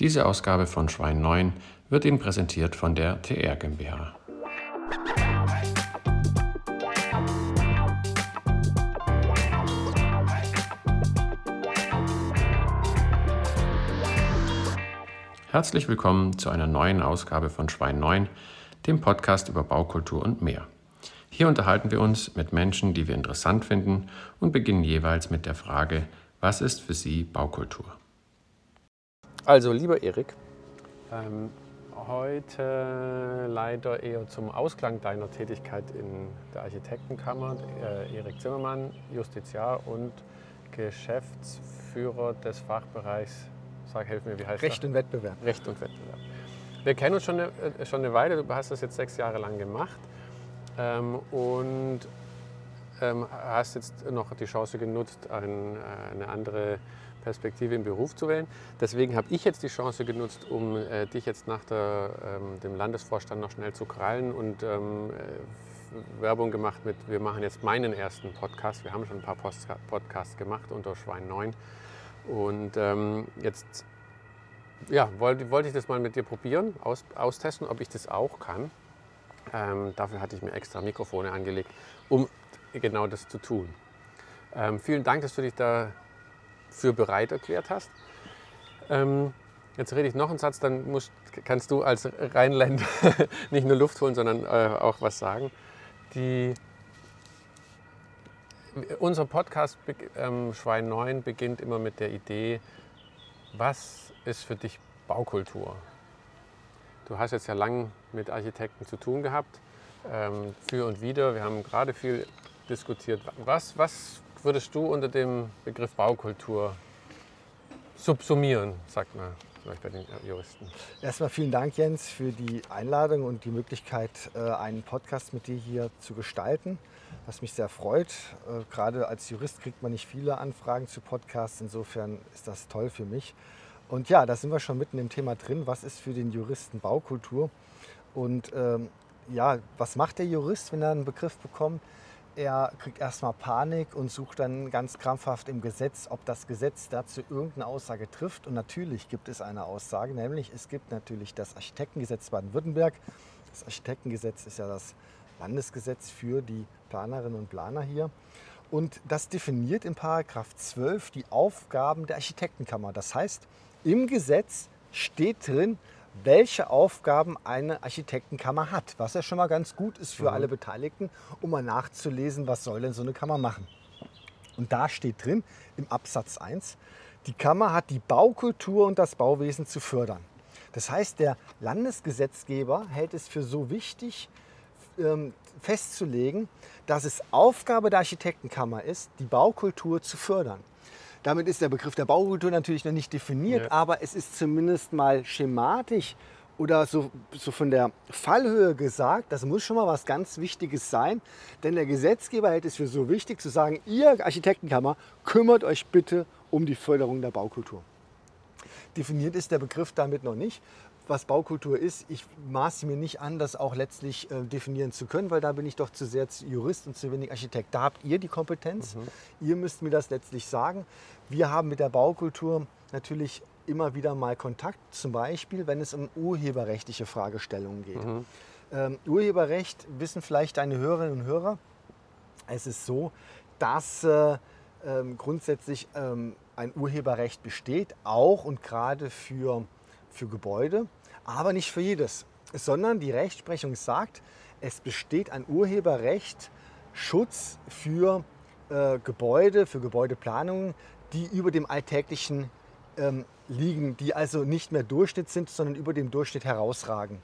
Diese Ausgabe von Schwein 9 wird Ihnen präsentiert von der TR GmbH. Herzlich willkommen zu einer neuen Ausgabe von Schwein 9, dem Podcast über Baukultur und mehr. Hier unterhalten wir uns mit Menschen, die wir interessant finden und beginnen jeweils mit der Frage, was ist für Sie Baukultur? Also, lieber Erik, ähm, heute leider eher zum Ausklang deiner Tätigkeit in der Architektenkammer. Äh, Erik Zimmermann, Justiziar und Geschäftsführer des Fachbereichs, sag, helf mir, wie heißt Recht das? und Wettbewerb. Recht und Wettbewerb. Wir kennen uns schon eine, äh, schon eine Weile, du hast das jetzt sechs Jahre lang gemacht ähm, und ähm, hast jetzt noch die Chance genutzt, ein, äh, eine andere Perspektive im Beruf zu wählen. Deswegen habe ich jetzt die Chance genutzt, um äh, dich jetzt nach der, ähm, dem Landesvorstand noch schnell zu krallen und ähm, äh, Werbung gemacht mit, wir machen jetzt meinen ersten Podcast. Wir haben schon ein paar Post Podcasts gemacht unter Schwein 9. Und ähm, jetzt ja, wollte, wollte ich das mal mit dir probieren, aus, austesten, ob ich das auch kann. Ähm, dafür hatte ich mir extra Mikrofone angelegt, um genau das zu tun. Ähm, vielen Dank, dass du dich dafür bereit erklärt hast. Ähm, jetzt rede ich noch einen Satz, dann musst, kannst du als Rheinländer nicht nur Luft holen, sondern äh, auch was sagen. Die, unser Podcast ähm, Schwein 9 beginnt immer mit der Idee, was ist für dich Baukultur? Du hast jetzt ja lange mit Architekten zu tun gehabt, ähm, für und wieder. Wir haben gerade viel diskutiert. Was, was würdest du unter dem Begriff Baukultur subsumieren, sagt man vielleicht bei den Juristen? Erstmal vielen Dank, Jens, für die Einladung und die Möglichkeit, äh, einen Podcast mit dir hier zu gestalten, was mich sehr freut. Äh, gerade als Jurist kriegt man nicht viele Anfragen zu Podcasts, insofern ist das toll für mich. Und ja, da sind wir schon mitten im Thema drin. Was ist für den Juristen Baukultur? Und ähm, ja, was macht der Jurist, wenn er einen Begriff bekommt? Er kriegt erstmal Panik und sucht dann ganz krampfhaft im Gesetz, ob das Gesetz dazu irgendeine Aussage trifft. Und natürlich gibt es eine Aussage, nämlich es gibt natürlich das Architektengesetz Baden-Württemberg. Das Architektengesetz ist ja das Landesgesetz für die Planerinnen und Planer hier. Und das definiert in Paragraph 12 die Aufgaben der Architektenkammer. Das heißt, im Gesetz steht drin, welche Aufgaben eine Architektenkammer hat, was ja schon mal ganz gut ist für mhm. alle Beteiligten, um mal nachzulesen, was soll denn so eine Kammer machen. Und da steht drin im Absatz 1, die Kammer hat die Baukultur und das Bauwesen zu fördern. Das heißt, der Landesgesetzgeber hält es für so wichtig, ähm, festzulegen, dass es Aufgabe der Architektenkammer ist, die Baukultur zu fördern. Damit ist der Begriff der Baukultur natürlich noch nicht definiert, ja. aber es ist zumindest mal schematisch oder so, so von der Fallhöhe gesagt, das muss schon mal was ganz Wichtiges sein. Denn der Gesetzgeber hält es für so wichtig zu sagen, ihr Architektenkammer kümmert euch bitte um die Förderung der Baukultur. Definiert ist der Begriff damit noch nicht was Baukultur ist. Ich maße mir nicht an, das auch letztlich äh, definieren zu können, weil da bin ich doch zu sehr Jurist und zu wenig Architekt. Da habt ihr die Kompetenz. Mhm. Ihr müsst mir das letztlich sagen. Wir haben mit der Baukultur natürlich immer wieder mal Kontakt, zum Beispiel, wenn es um urheberrechtliche Fragestellungen geht. Mhm. Ähm, Urheberrecht wissen vielleicht deine Hörerinnen und Hörer. Es ist so, dass äh, ähm, grundsätzlich ähm, ein Urheberrecht besteht, auch und gerade für, für Gebäude aber nicht für jedes, sondern die Rechtsprechung sagt, es besteht ein Urheberrecht, Schutz für äh, Gebäude, für Gebäudeplanungen, die über dem Alltäglichen ähm, liegen, die also nicht mehr Durchschnitt sind, sondern über dem Durchschnitt herausragen.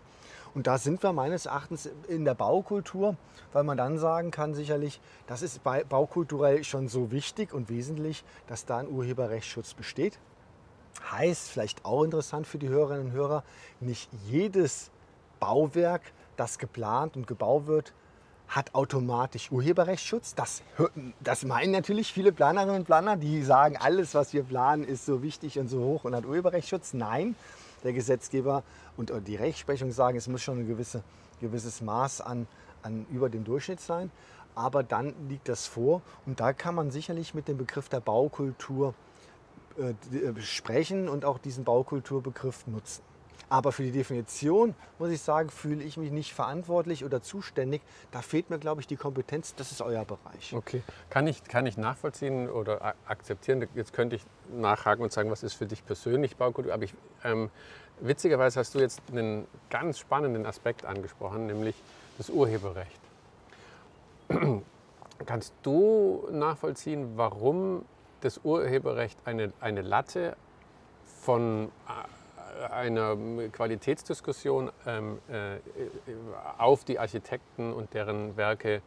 Und da sind wir meines Erachtens in der Baukultur, weil man dann sagen kann sicherlich, das ist baukulturell schon so wichtig und wesentlich, dass da ein Urheberrechtsschutz besteht. Heißt vielleicht auch interessant für die Hörerinnen und Hörer, nicht jedes Bauwerk, das geplant und gebaut wird, hat automatisch Urheberrechtsschutz. Das, das meinen natürlich viele Planerinnen und Planer, die sagen, alles, was wir planen, ist so wichtig und so hoch und hat Urheberrechtsschutz. Nein, der Gesetzgeber und die Rechtsprechung sagen, es muss schon ein gewisse, gewisses Maß an, an über dem Durchschnitt sein. Aber dann liegt das vor und da kann man sicherlich mit dem Begriff der Baukultur äh, sprechen und auch diesen Baukulturbegriff nutzen. Aber für die Definition, muss ich sagen, fühle ich mich nicht verantwortlich oder zuständig. Da fehlt mir, glaube ich, die Kompetenz. Das ist euer Bereich. Okay. Kann ich, kann ich nachvollziehen oder akzeptieren? Jetzt könnte ich nachhaken und sagen, was ist für dich persönlich Baukultur? Aber ich, ähm, witzigerweise hast du jetzt einen ganz spannenden Aspekt angesprochen, nämlich das Urheberrecht. Kannst du nachvollziehen, warum das Urheberrecht eine, eine Latte von äh, einer Qualitätsdiskussion ähm, äh, auf die Architekten und deren Werke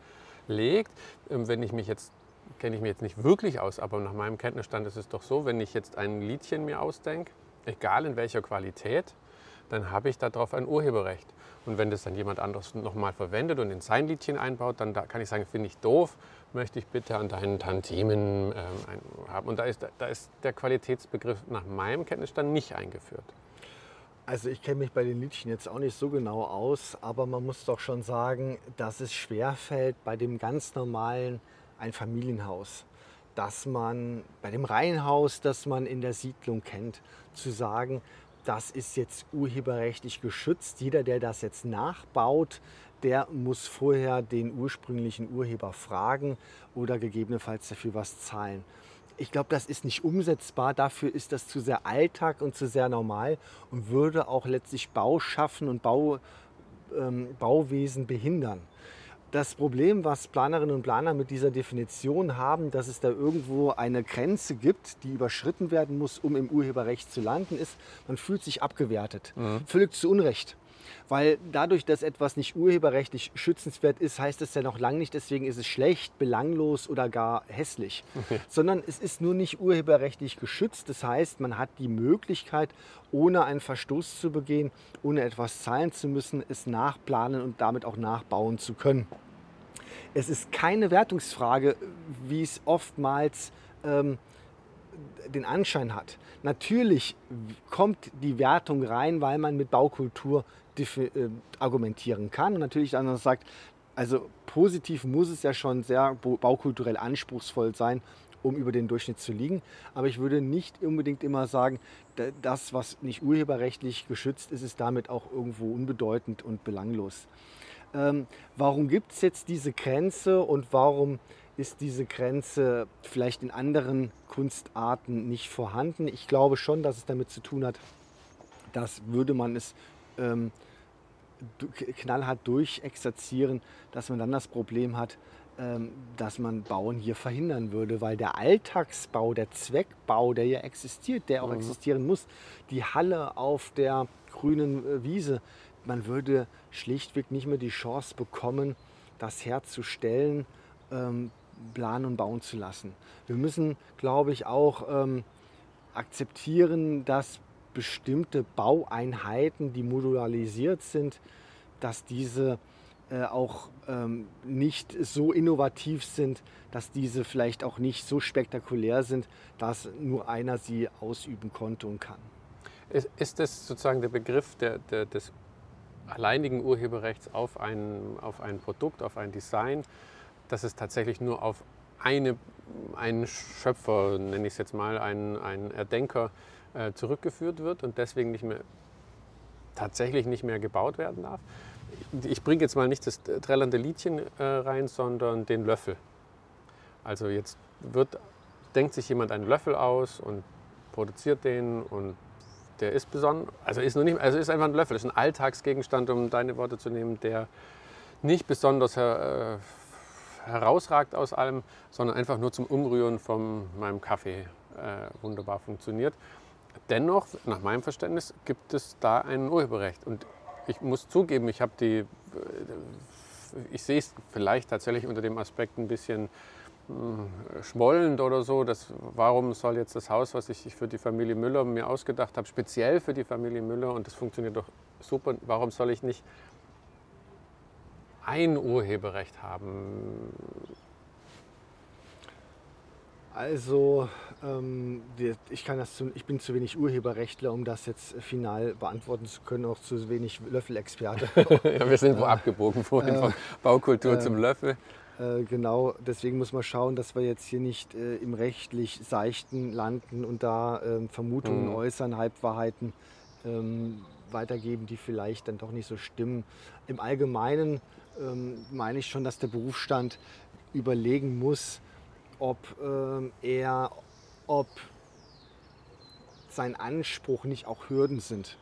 legt. Ähm, wenn ich mich jetzt kenne ich mich jetzt nicht wirklich aus, aber nach meinem Kenntnisstand ist es doch so, wenn ich jetzt ein Liedchen mir ausdenke, egal in welcher Qualität, dann habe ich darauf ein Urheberrecht. Und wenn das dann jemand anderes nochmal verwendet und in sein Liedchen einbaut, dann da kann ich sagen, finde ich doof, möchte ich bitte an deinen Tantimen ähm, haben. Und da ist, da ist der Qualitätsbegriff nach meinem Kenntnisstand nicht eingeführt. Also ich kenne mich bei den Liedchen jetzt auch nicht so genau aus, aber man muss doch schon sagen, dass es schwerfällt bei dem ganz normalen Einfamilienhaus, dass man bei dem Reihenhaus, das man in der Siedlung kennt, zu sagen, das ist jetzt urheberrechtlich geschützt. Jeder, der das jetzt nachbaut, der muss vorher den ursprünglichen Urheber fragen oder gegebenenfalls dafür was zahlen. Ich glaube, das ist nicht umsetzbar. Dafür ist das zu sehr Alltag und zu sehr normal und würde auch letztlich Bauschaffen und Bau, ähm, Bauwesen behindern. Das Problem, was Planerinnen und Planer mit dieser Definition haben, dass es da irgendwo eine Grenze gibt, die überschritten werden muss, um im Urheberrecht zu landen, ist, man fühlt sich abgewertet. Mhm. Völlig zu Unrecht. Weil dadurch, dass etwas nicht urheberrechtlich schützenswert ist, heißt es ja noch lange nicht, deswegen ist es schlecht, belanglos oder gar hässlich. Okay. Sondern es ist nur nicht urheberrechtlich geschützt. Das heißt, man hat die Möglichkeit, ohne einen Verstoß zu begehen, ohne etwas zahlen zu müssen, es nachplanen und damit auch nachbauen zu können. Es ist keine Wertungsfrage, wie es oftmals ähm, den Anschein hat. Natürlich kommt die Wertung rein, weil man mit Baukultur argumentieren kann. Und natürlich dann sagt, also positiv muss es ja schon sehr baukulturell anspruchsvoll sein, um über den Durchschnitt zu liegen. Aber ich würde nicht unbedingt immer sagen, das, was nicht urheberrechtlich geschützt ist, ist damit auch irgendwo unbedeutend und belanglos. Ähm, warum gibt es jetzt diese Grenze und warum ist diese Grenze vielleicht in anderen Kunstarten nicht vorhanden? Ich glaube schon, dass es damit zu tun hat, dass würde man es ähm, knallhart durchexerzieren, dass man dann das Problem hat, ähm, dass man Bauen hier verhindern würde, weil der Alltagsbau, der Zweckbau, der hier existiert, der auch mhm. existieren muss, die Halle auf der grünen äh, Wiese, man würde schlichtweg nicht mehr die Chance bekommen, das herzustellen, ähm, planen und bauen zu lassen. Wir müssen, glaube ich, auch ähm, akzeptieren, dass bestimmte Baueinheiten, die modularisiert sind, dass diese äh, auch ähm, nicht so innovativ sind, dass diese vielleicht auch nicht so spektakulär sind, dass nur einer sie ausüben konnte und kann. Ist, ist das sozusagen der Begriff der, der, des alleinigen Urheberrechts auf ein, auf ein Produkt, auf ein Design, dass es tatsächlich nur auf eine, einen Schöpfer, nenne ich es jetzt mal, einen, einen Erdenker, äh, zurückgeführt wird und deswegen nicht mehr, tatsächlich nicht mehr gebaut werden darf. Ich bringe jetzt mal nicht das trällernde Liedchen äh, rein, sondern den Löffel. Also jetzt wird, denkt sich jemand einen Löffel aus und produziert den und der ist besonders, also ist nur nicht, also ist einfach ein Löffel, ist ein Alltagsgegenstand, um deine Worte zu nehmen, der nicht besonders her, äh, herausragt aus allem, sondern einfach nur zum Umrühren von meinem Kaffee äh, wunderbar funktioniert. Dennoch, nach meinem Verständnis, gibt es da ein Urheberrecht. Und ich muss zugeben, ich habe die, äh, ich sehe es vielleicht tatsächlich unter dem Aspekt ein bisschen hm, schmollend oder so. Dass, warum soll jetzt das Haus, was ich für die Familie Müller mir ausgedacht habe, speziell für die Familie Müller und das funktioniert doch super, warum soll ich nicht ein Urheberrecht haben? Also, ähm, ich, kann das zu, ich bin zu wenig Urheberrechtler, um das jetzt final beantworten zu können, auch zu wenig Löffelexperte. ja, wir sind wo abgebogen vorhin äh, von Baukultur äh, zum Löffel. Äh, genau, deswegen muss man schauen, dass wir jetzt hier nicht äh, im rechtlich Seichten landen und da ähm, Vermutungen Mhm. äußern, Halbwahrheiten ähm, weitergeben, die vielleicht dann doch nicht so stimmen. Im Allgemeinen ähm, meine ich schon, dass der Berufsstand überlegen muss, ob ähm, er, ob sein Anspruch nicht auch Hürden sind.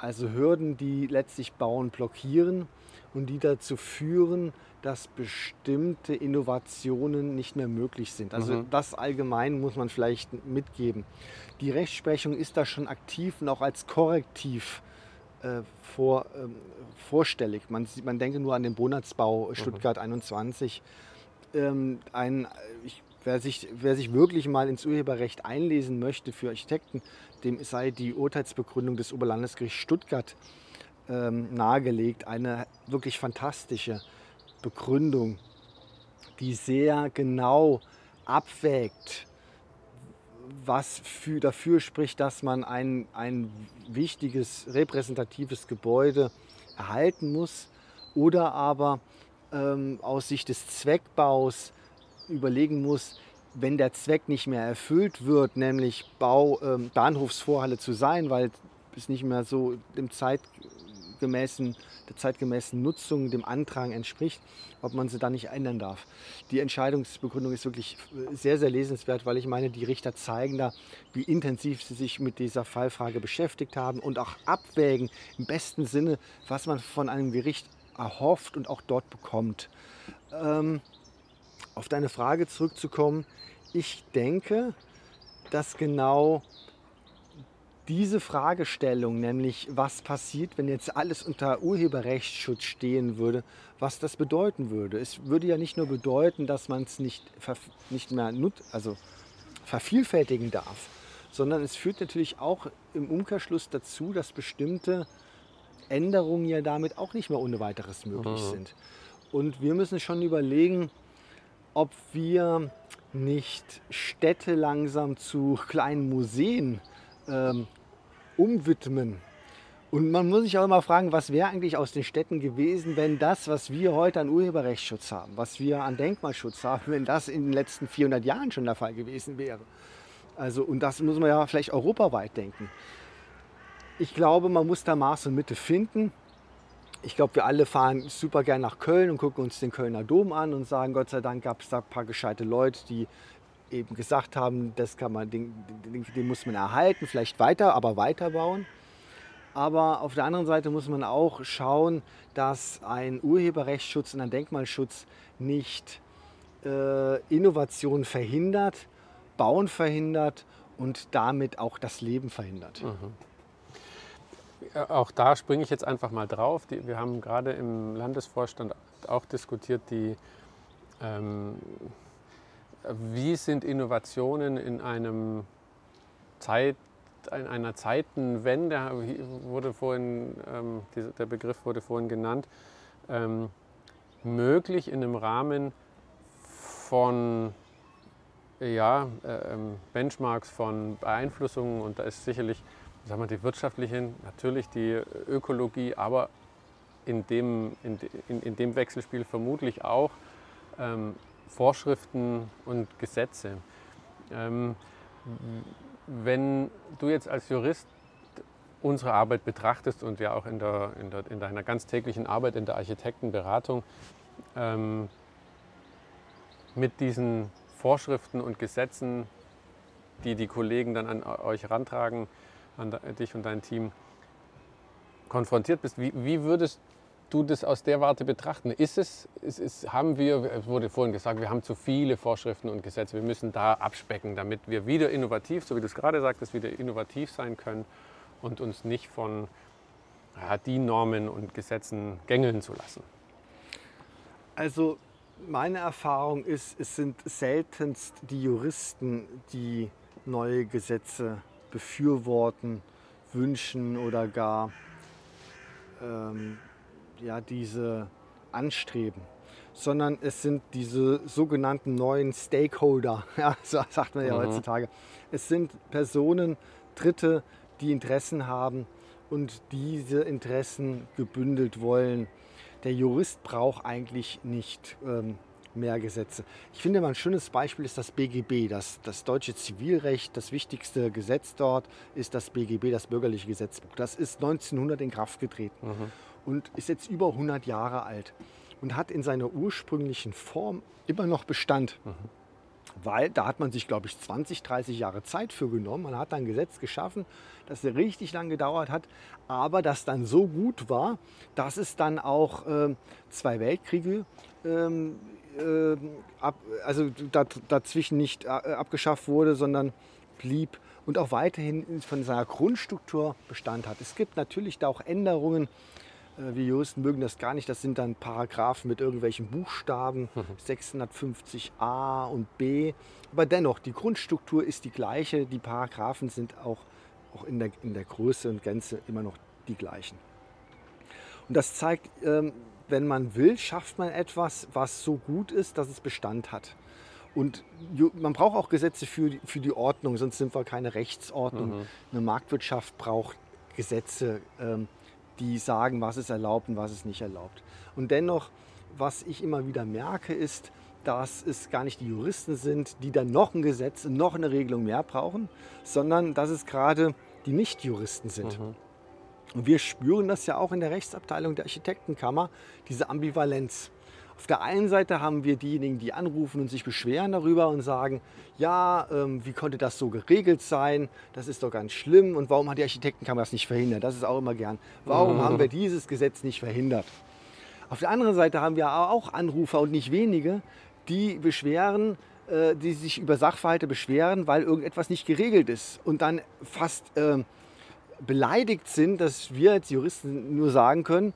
Also Hürden, die letztlich Bauen blockieren und die dazu führen, dass bestimmte Innovationen nicht mehr möglich sind. Also Mhm. das allgemein muss man vielleicht mitgeben. Die Rechtsprechung ist da schon aktiv und auch als Korrektiv äh, vor, ähm, vorstellig. Man, man denke nur an den Bonatzbau Stuttgart 21. Ähm, ein, ich, wer, sich, wer sich wirklich mal ins Urheberrecht einlesen möchte für Architekten, dem sei die Urteilsbegründung des Oberlandesgerichts Stuttgart ähm, nahegelegt. Eine wirklich fantastische Begründung, die sehr genau abwägt, was für, dafür spricht, dass man ein, ein wichtiges, repräsentatives Gebäude erhalten muss oder aber ähm, aus Sicht des Zweckbaus überlegen muss, wenn der Zweck nicht mehr erfüllt wird, nämlich Bau ähm, Bahnhofsvorhalle zu sein, weil es nicht mehr so dem zeitgemäßen, der zeitgemäßen Nutzung, dem Antrag entspricht, ob man sie dann nicht ändern darf. Die Entscheidungsbegründung ist wirklich sehr, sehr lesenswert, weil ich meine, die Richter zeigen da, wie intensiv sie sich mit dieser Fallfrage beschäftigt haben und auch abwägen im besten Sinne, was man von einem Gericht erhofft und auch dort bekommt. Ähm, auf deine Frage zurückzukommen, ich denke, dass genau diese Fragestellung, nämlich was passiert, wenn jetzt alles unter Urheberrechtsschutz stehen würde, was das bedeuten würde. Es würde ja nicht nur bedeuten, dass man es nicht, nicht mehr nut also vervielfältigen darf, sondern es führt natürlich auch im Umkehrschluss dazu, dass bestimmte Änderungen ja damit auch nicht mehr ohne weiteres möglich Mhm. sind. Und wir müssen schon überlegen, ob wir nicht Städte langsam zu kleinen Museen ähm, umwidmen. Und man muss sich auch immer fragen, was wäre eigentlich aus den Städten gewesen, wenn das, was wir heute an Urheberrechtsschutz haben, was wir an Denkmalschutz haben, wenn das in den letzten 400 Jahren schon der Fall gewesen wäre. Also, und das muss man ja vielleicht europaweit denken. Ich glaube, man muss da Maß und Mitte finden. Ich glaube, wir alle fahren super gern nach Köln und gucken uns den Kölner Dom an und sagen, Gott sei Dank gab es da ein paar gescheite Leute, die eben gesagt haben, das kann man, den, den, den muss man erhalten, vielleicht weiter, aber weiterbauen. Aber auf der anderen Seite muss man auch schauen, dass ein Urheberrechtsschutz und ein Denkmalschutz nicht äh, Innovation verhindert, Bauen verhindert und damit auch das Leben verhindert. Ja, Auch da springe ich jetzt einfach mal drauf. Die, wir haben gerade im Landesvorstand auch diskutiert, die, ähm, wie sind Innovationen in einem Zeit, in einer Zeitenwende, wurde vorhin, ähm, der Begriff wurde vorhin genannt, ähm, möglich in einem Rahmen von ja, äh, ähm, Benchmarks, von Beeinflussungen und da ist sicherlich sagen wir, die wirtschaftliche, natürlich die Ökologie, aber in dem, in, in, in dem Wechselspiel vermutlich auch ähm, Vorschriften und Gesetze. Ähm, wenn du jetzt als Jurist unsere Arbeit betrachtest und ja auch in, der, in, der, in deiner ganz täglichen Arbeit in der Architektenberatung ähm, mit diesen Vorschriften und Gesetzen, die die Kollegen dann an euch herantragen, an dich und dein Team, konfrontiert bist, wie, wie würdest du das aus der Warte betrachten? Ist es, ist, ist, haben wir, es wurde vorhin gesagt, wir haben zu viele Vorschriften und Gesetze, wir müssen da abspecken, damit wir wieder innovativ, so wie du es gerade sagtest, wieder innovativ sein können und uns nicht von ja, DIN Normen und Gesetzen gängeln zu lassen. Also meine Erfahrung ist, es sind seltenst die Juristen, die neue Gesetze befürworten, wünschen oder gar ähm, ja, diese anstreben, sondern es sind diese sogenannten neuen Stakeholder, ja, so sagt man ja Mhm. heutzutage. Es sind Personen, Dritte, die Interessen haben und diese Interessen gebündelt wollen. Der Jurist braucht eigentlich nicht ähm, mehr Gesetze. Ich finde mal ein schönes Beispiel ist das BGB, das, das deutsche Zivilrecht. Das wichtigste Gesetz dort ist das BGB, das bürgerliche Gesetzbuch. Das ist 1900 in Kraft getreten Mhm. und ist jetzt über 100 Jahre alt und hat in seiner ursprünglichen Form immer noch Bestand. Weil da hat man sich, glaube ich, 20, 30 Jahre Zeit für genommen. Man hat ein Gesetz geschaffen, das richtig lang gedauert hat, aber das dann so gut war, dass es dann auch ähm, zwei Weltkriege ähm, ähm, ab, also da- dazwischen nicht äh, abgeschafft wurde, sondern blieb und auch weiterhin von seiner Grundstruktur Bestand hat. Es gibt natürlich da auch Änderungen. Äh, Wir Juristen mögen das gar nicht. Das sind dann Paragraphen mit irgendwelchen Buchstaben, 650a und b. Aber dennoch, die Grundstruktur ist die gleiche. Die Paragraphen sind auch, auch in, der, in der Größe und Gänze immer noch die gleichen. Und das zeigt, ähm, wenn man will, schafft man etwas, was so gut ist, dass es Bestand hat. Und man braucht auch Gesetze für die, für die Ordnung, sonst sind wir keine Rechtsordnung. Eine Marktwirtschaft braucht Gesetze, ähm, die sagen, was ist erlaubt und was ist nicht erlaubt. Und dennoch, was ich immer wieder merke, ist, dass es gar nicht die Juristen sind, die dann noch ein Gesetz, noch eine Regelung mehr brauchen, sondern dass es gerade die Nichtjuristen sind. Und wir spüren das ja auch in der Rechtsabteilung der Architektenkammer, diese Ambivalenz. Auf der einen Seite haben wir diejenigen, die anrufen und sich beschweren darüber und sagen, ja, ähm, wie konnte das so geregelt sein? Das ist doch ganz schlimm. Und warum hat die Architektenkammer das nicht verhindert? Das ist auch immer gern. Warum haben wir dieses Gesetz nicht verhindert? Auf der anderen Seite haben wir aber auch Anrufer und nicht wenige, die beschweren, äh, die sich über Sachverhalte beschweren, weil irgendetwas nicht geregelt ist und dann fast ähm, beleidigt sind, dass wir als Juristen nur sagen können,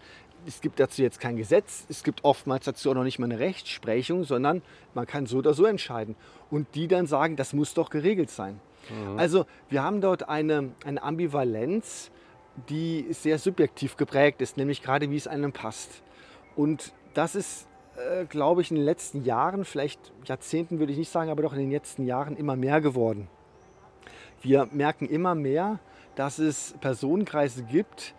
es gibt dazu jetzt kein Gesetz, es gibt oftmals dazu auch noch nicht mal eine Rechtsprechung, sondern man kann so oder so entscheiden. Und die dann sagen, das muss doch geregelt sein. Also wir haben dort eine, eine Ambivalenz, die sehr subjektiv geprägt ist, nämlich gerade wie es einem passt. Und das ist, äh, glaube ich, in den letzten Jahren, vielleicht Jahrzehnten würde ich nicht sagen, aber doch in den letzten Jahren immer mehr geworden. Wir merken immer mehr, dass es Personenkreise gibt,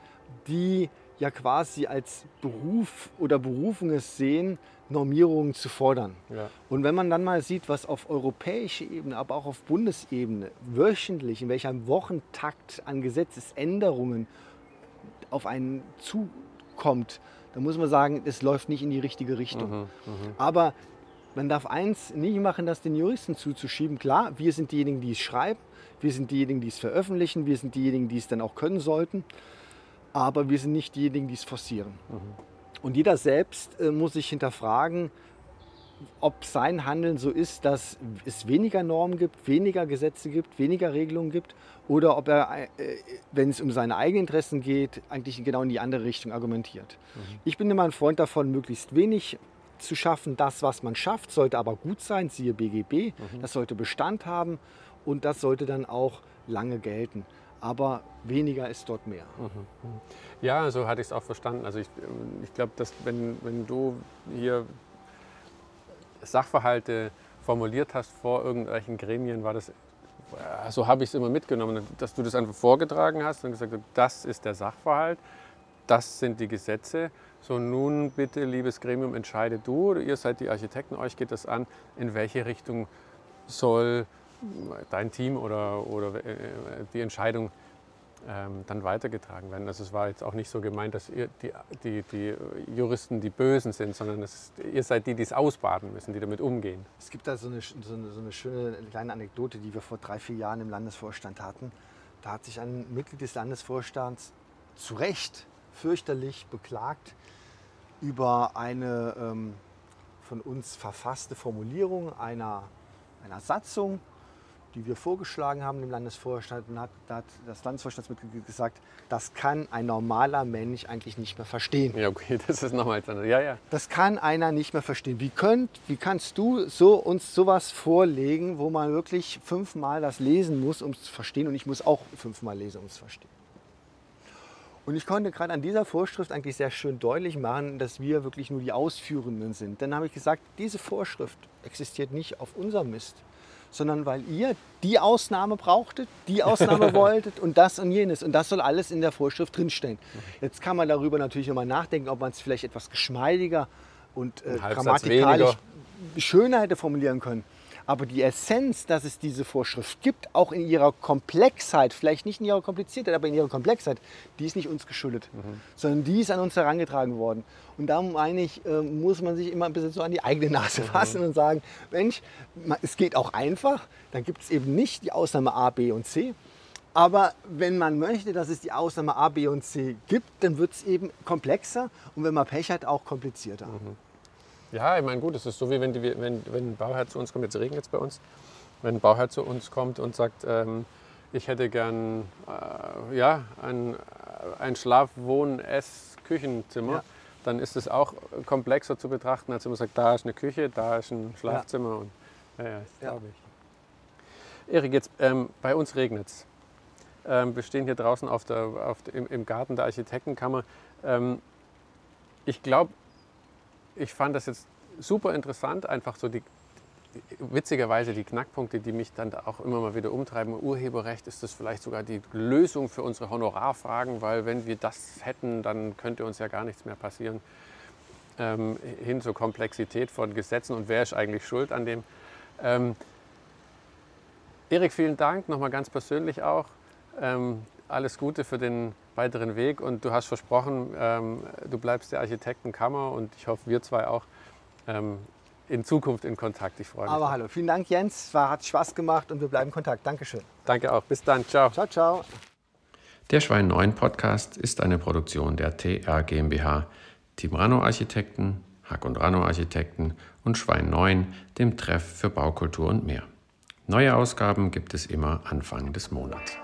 die ja quasi als Beruf oder Berufung es sehen, Normierungen zu fordern. Ja. Und wenn man dann mal sieht, was auf europäischer Ebene, aber auch auf Bundesebene wöchentlich, in welchem Wochentakt an Gesetzesänderungen auf einen zukommt, dann muss man sagen, es läuft nicht in die richtige Richtung. Aber man darf eins nicht machen, das den Juristen zuzuschieben. Klar, wir sind diejenigen, die es schreiben, wir sind diejenigen, die es veröffentlichen, wir sind diejenigen, die es dann auch können sollten, aber wir sind nicht diejenigen, die es forcieren. Und jeder selbst äh, muss sich hinterfragen, ob sein Handeln so ist, dass es weniger Normen gibt, weniger Gesetze gibt, weniger Regelungen gibt oder ob er, äh, wenn es um seine eigenen Interessen geht, eigentlich genau in die andere Richtung argumentiert. Ich bin immer ein Freund davon, möglichst wenig zu schaffen. Das, was man schafft, sollte aber gut sein, siehe BGB. Das sollte Bestand haben und das sollte dann auch lange gelten. Aber weniger ist dort mehr. Ja, so hatte ich es auch verstanden. Also ich, ähm, ich glaube, dass wenn, wenn du hier Sachverhalte formuliert hast vor irgendwelchen Gremien, war das, äh, so habe ich es immer mitgenommen, dass du das einfach vorgetragen hast und gesagt hast, das ist der Sachverhalt, das sind die Gesetze. So nun bitte, liebes Gremium, entscheide du, ihr seid die Architekten, euch geht das an, in welche Richtung soll dein Team oder, oder äh, die Entscheidung ähm, dann weitergetragen werden. Also es war jetzt auch nicht so gemeint, dass ihr, die, die, die Juristen die Bösen sind, sondern es, ihr seid die, die es ausbaden müssen, die damit umgehen. Es gibt da so eine, so, eine, so eine schöne kleine Anekdote, die wir vor drei, vier Jahren im Landesvorstand hatten. Da hat sich ein Mitglied des Landesvorstands zu Recht fürchterlich beklagt über eine ähm, von uns verfasste Formulierung einer, einer Satzung, die wir vorgeschlagen haben im Landesvorstand. Und hat, da hat das Landesvorstandsmitglied gesagt, das kann ein normaler Mensch eigentlich nicht mehr verstehen. Ja, okay, das ist nochmal etwas. Ja, ja. Das kann einer nicht mehr verstehen. Wie, könnt, wie kannst du so, uns sowas vorlegen, wo man wirklich fünfmal das lesen muss, um es zu verstehen? Und ich muss auch fünfmal lesen, um es zu verstehen. Und ich konnte gerade an dieser Vorschrift eigentlich sehr schön deutlich machen, dass wir wirklich nur die Ausführenden sind. Dann habe ich gesagt, diese Vorschrift existiert nicht auf unserem Mist, sondern weil ihr die Ausnahme brauchtet, die Ausnahme wolltet und das und jenes. Und das soll alles in der Vorschrift drinstehen. Jetzt kann man darüber natürlich nochmal nachdenken, ob man es vielleicht etwas geschmeidiger und äh, grammatikalisch weniger. schöner hätte formulieren können. Aber die Essenz, dass es diese Vorschrift gibt, auch in ihrer Komplexheit, vielleicht nicht in ihrer Kompliziertheit, aber in ihrer Komplexheit, die ist nicht uns geschuldet, mhm. sondern die ist an uns herangetragen worden. Und da meine ich, äh, muss man sich immer ein bisschen so an die eigene Nase mhm. fassen mhm. und sagen, Mensch, es geht auch einfach, dann gibt es eben nicht die Ausnahme A, B und C. Aber wenn man möchte, dass es die Ausnahme A, B und C gibt, dann wird es eben komplexer und wenn man Pech hat, auch komplizierter. Mhm. Ja, ich meine, gut, es ist so wie wenn, die, wenn, wenn ein Bauherr zu uns kommt, jetzt regnet es bei uns, wenn ein Bauherr zu uns kommt und sagt, ähm, ich hätte gern äh, ja, ein, ein Schlaf-, Wohn-, Ess-, Küchenzimmer, ja. dann ist es auch komplexer zu betrachten, als wenn man sagt, da ist eine Küche, da ist ein Schlafzimmer. Ja. Und, ja, ja, das glaube ich. Erik, jetzt ähm, bei uns regnet es. Ähm, wir stehen hier draußen auf der, auf im, im, Garten der Architektenkammer. Ähm, ich glaube, ich fand das jetzt super interessant, einfach so die, witzigerweise die Knackpunkte, die mich dann auch immer mal wieder umtreiben. Urheberrecht ist das vielleicht sogar die Lösung für unsere Honorarfragen, weil wenn wir das hätten, dann könnte uns ja gar nichts mehr passieren. Ähm, hin zur Komplexität von Gesetzen und wer ist eigentlich schuld an dem. Ähm, Erik, vielen Dank, nochmal ganz persönlich auch. Ähm, alles Gute für den weiteren Weg und du hast versprochen, ähm, du bleibst der Architektenkammer und ich hoffe, wir zwei auch ähm, in Zukunft in Kontakt. Ich freue mich. Aber hallo, vielen Dank Jens, war, hat Spaß gemacht und wir bleiben in Kontakt. Dankeschön. Danke auch, bis dann, ciao. Ciao, ciao. Der Schwein 9 Podcast ist eine Produktion der TR GmbH, Team Rano Architekten, Hack und Rano Architekten und Schwein 9, dem Treff für Baukultur und mehr. Neue Ausgaben gibt es immer Anfang des Monats.